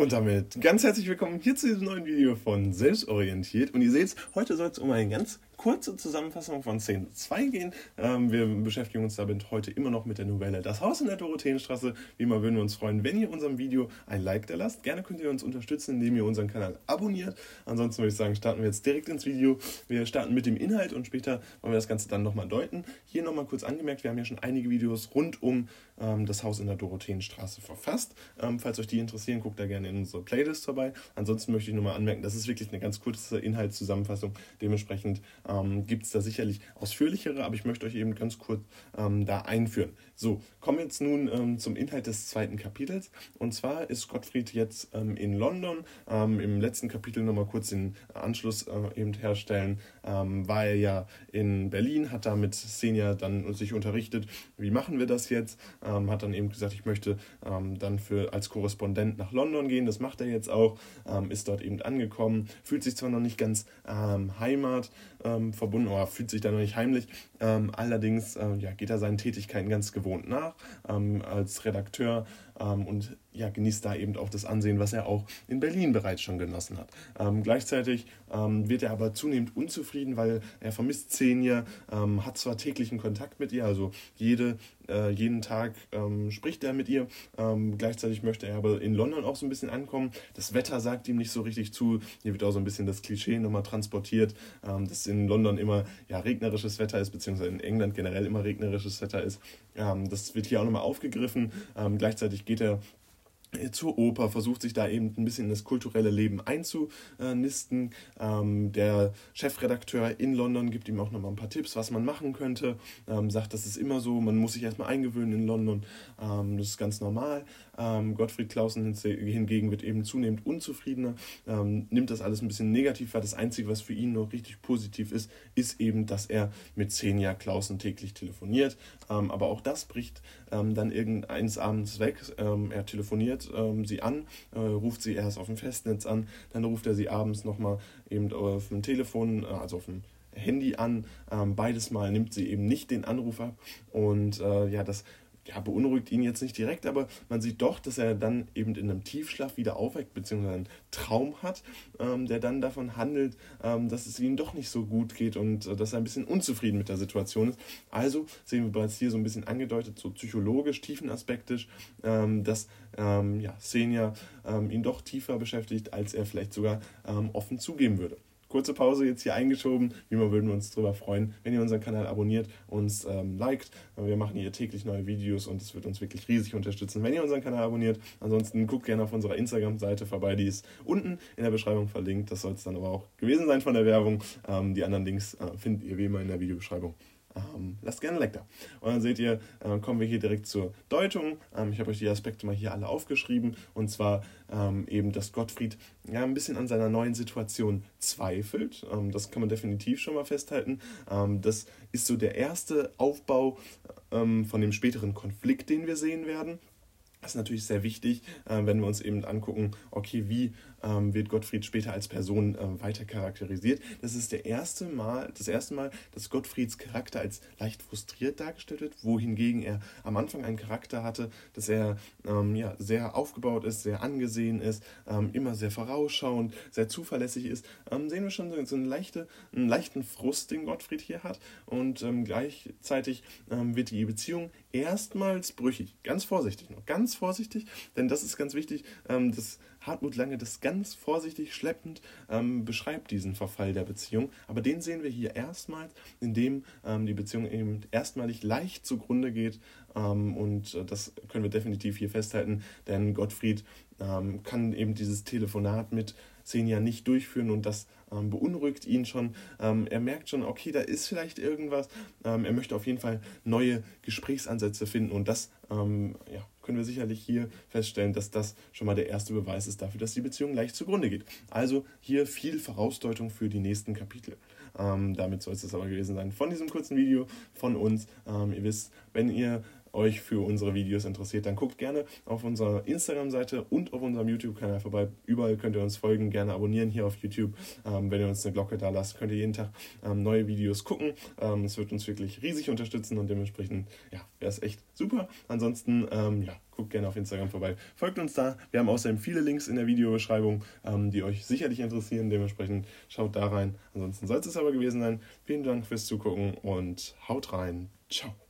Und damit ganz herzlich willkommen hier zu diesem neuen Video von Selbstorientiert. Und ihr seht, heute soll es um eine ganz kurze Zusammenfassung von Szene 2 gehen. Ähm, wir beschäftigen uns damit heute immer noch mit der Novelle Das Haus in der Dorotheenstraße. Wie immer würden wir uns freuen, wenn ihr unserem Video ein Like da lasst. Gerne könnt ihr uns unterstützen, indem ihr unseren Kanal abonniert. Ansonsten würde ich sagen, starten wir jetzt direkt ins Video. Wir starten mit dem Inhalt und später wollen wir das Ganze dann nochmal deuten. Hier nochmal kurz angemerkt, wir haben ja schon einige Videos rund um ähm, das Haus in der Dorotheenstraße verfasst. Ähm, falls euch die interessieren, guckt da gerne in unsere Playlist vorbei. Ansonsten möchte ich nur mal anmerken, das ist wirklich eine ganz kurze Inhaltszusammenfassung. Dementsprechend ähm, gibt es da sicherlich ausführlichere, aber ich möchte euch eben ganz kurz ähm, da einführen. So, kommen wir jetzt nun ähm, zum Inhalt des zweiten Kapitels. Und zwar ist Gottfried jetzt ähm, in London. Ähm, Im letzten Kapitel nochmal kurz den Anschluss äh, eben herstellen, ähm, war er ja in Berlin, hat da mit Senja dann sich unterrichtet, wie machen wir das jetzt, ähm, hat dann eben gesagt, ich möchte ähm, dann für als Korrespondent nach London gehen, das macht er jetzt auch, ist dort eben angekommen, fühlt sich zwar noch nicht ganz Heimat verbunden, oder fühlt sich da noch nicht heimlich, allerdings äh, ja, geht er seinen Tätigkeiten ganz gewohnt nach ähm, als Redakteur ähm, und ja, genießt da eben auch das Ansehen, was er auch in Berlin bereits schon genossen hat. Ähm, gleichzeitig ähm, wird er aber zunehmend unzufrieden, weil er vermisst Xenia, ähm, hat zwar täglichen Kontakt mit ihr, also jede, äh, jeden Tag ähm, spricht er mit ihr, ähm, gleichzeitig möchte er aber in London auch so ein bisschen ankommen. Das Wetter sagt ihm nicht so richtig zu, hier wird auch so ein bisschen das Klischee nochmal transportiert, ähm, dass in London immer ja, regnerisches Wetter ist, beziehungsweise in England generell immer regnerisches Wetter ist. das wird hier auch nochmal aufgegriffen. gleichzeitig geht er zur Oper, versucht sich da eben ein bisschen in das kulturelle Leben einzunisten. Ähm, der Chefredakteur in London gibt ihm auch nochmal ein paar Tipps, was man machen könnte. Ähm, sagt, das ist immer so, man muss sich erstmal eingewöhnen in London. Ähm, das ist ganz normal. Ähm, Gottfried Clausen hingegen wird eben zunehmend unzufriedener, ähm, nimmt das alles ein bisschen negativ wahr. Das Einzige, was für ihn noch richtig positiv ist, ist eben, dass er mit Xenia Clausen täglich telefoniert. Ähm, aber auch das bricht dann irgendeines Abends weg. er telefoniert sie an, äh, ruft sie erst auf dem Festnetz an, dann ruft er sie abends nochmal eben auf dem Telefon, äh, also auf dem Handy an. Ähm, beides Mal nimmt sie eben nicht den Anruf ab. Und äh, ja, das ja, beunruhigt ihn jetzt nicht direkt, aber man sieht doch, dass er dann eben in einem Tiefschlaf wieder aufweckt, beziehungsweise einen Traum hat, ähm, der dann davon handelt, ähm, dass es ihm doch nicht so gut geht und äh, dass er ein bisschen unzufrieden mit der Situation ist. Also sehen wir bereits hier so ein bisschen angedeutet, so psychologisch, tiefenaspektisch, ähm, dass ähm, ja, Senja ähm, ihn doch tiefer beschäftigt, als er vielleicht sogar ähm, offen zugeben würde kurze Pause jetzt hier eingeschoben. Wie immer würden wir uns darüber freuen, wenn ihr unseren Kanal abonniert, uns ähm, liked. Wir machen hier täglich neue Videos und es wird uns wirklich riesig unterstützen, wenn ihr unseren Kanal abonniert. Ansonsten guckt gerne auf unserer Instagram-Seite vorbei, die ist unten in der Beschreibung verlinkt. Das soll es dann aber auch gewesen sein von der Werbung. Ähm, die anderen Links äh, findet ihr wie immer in der Videobeschreibung. Ähm, lasst gerne ein Like da. Und dann seht ihr, äh, kommen wir hier direkt zur Deutung. Ähm, ich habe euch die Aspekte mal hier alle aufgeschrieben. Und zwar ähm, eben, dass Gottfried ja ein bisschen an seiner neuen Situation zweifelt. Ähm, das kann man definitiv schon mal festhalten. Ähm, das ist so der erste Aufbau ähm, von dem späteren Konflikt, den wir sehen werden. Das ist natürlich sehr wichtig, äh, wenn wir uns eben angucken, okay, wie ähm, wird Gottfried später als Person äh, weiter charakterisiert. Das ist der erste Mal, das erste Mal, dass Gottfrieds Charakter als leicht frustriert dargestellt wird, wohingegen er am Anfang einen Charakter hatte, dass er ähm, ja, sehr aufgebaut ist, sehr angesehen ist, ähm, immer sehr vorausschauend, sehr zuverlässig ist. Ähm, sehen wir schon so, so eine leichte, einen leichten Frust, den Gottfried hier hat. Und ähm, gleichzeitig ähm, wird die Beziehung erstmals brüchig. Ganz vorsichtig noch, ganz vorsichtig, denn das ist ganz wichtig. das Hartmut Lange das ganz vorsichtig, schleppend ähm, beschreibt diesen Verfall der Beziehung. Aber den sehen wir hier erstmals, indem ähm, die Beziehung eben erstmalig leicht zugrunde geht. Ähm, und äh, das können wir definitiv hier festhalten, denn Gottfried ähm, kann eben dieses Telefonat mit Xenia nicht durchführen und das ähm, beunruhigt ihn schon. Ähm, er merkt schon, okay, da ist vielleicht irgendwas. Ähm, er möchte auf jeden Fall neue Gesprächsansätze finden und das ähm, ja, können wir sicherlich hier feststellen, dass das schon mal der erste Beweis ist dafür, dass die Beziehung leicht zugrunde geht. Also hier viel Vorausdeutung für die nächsten Kapitel. Ähm, damit soll es das aber gewesen sein von diesem kurzen Video von uns. Ähm, ihr wisst, wenn ihr euch für unsere Videos interessiert, dann guckt gerne auf unserer Instagram-Seite und auf unserem YouTube-Kanal vorbei. Überall könnt ihr uns folgen, gerne abonnieren hier auf YouTube. Ähm, wenn ihr uns eine Glocke da lasst, könnt ihr jeden Tag ähm, neue Videos gucken. Ähm, es wird uns wirklich riesig unterstützen und dementsprechend, ja, wäre es echt super. Ansonsten, ähm, ja, guckt gerne auf Instagram vorbei. Folgt uns da. Wir haben außerdem viele Links in der Videobeschreibung, ähm, die euch sicherlich interessieren. Dementsprechend schaut da rein. Ansonsten soll es aber gewesen sein. Vielen Dank fürs Zugucken und haut rein. Ciao.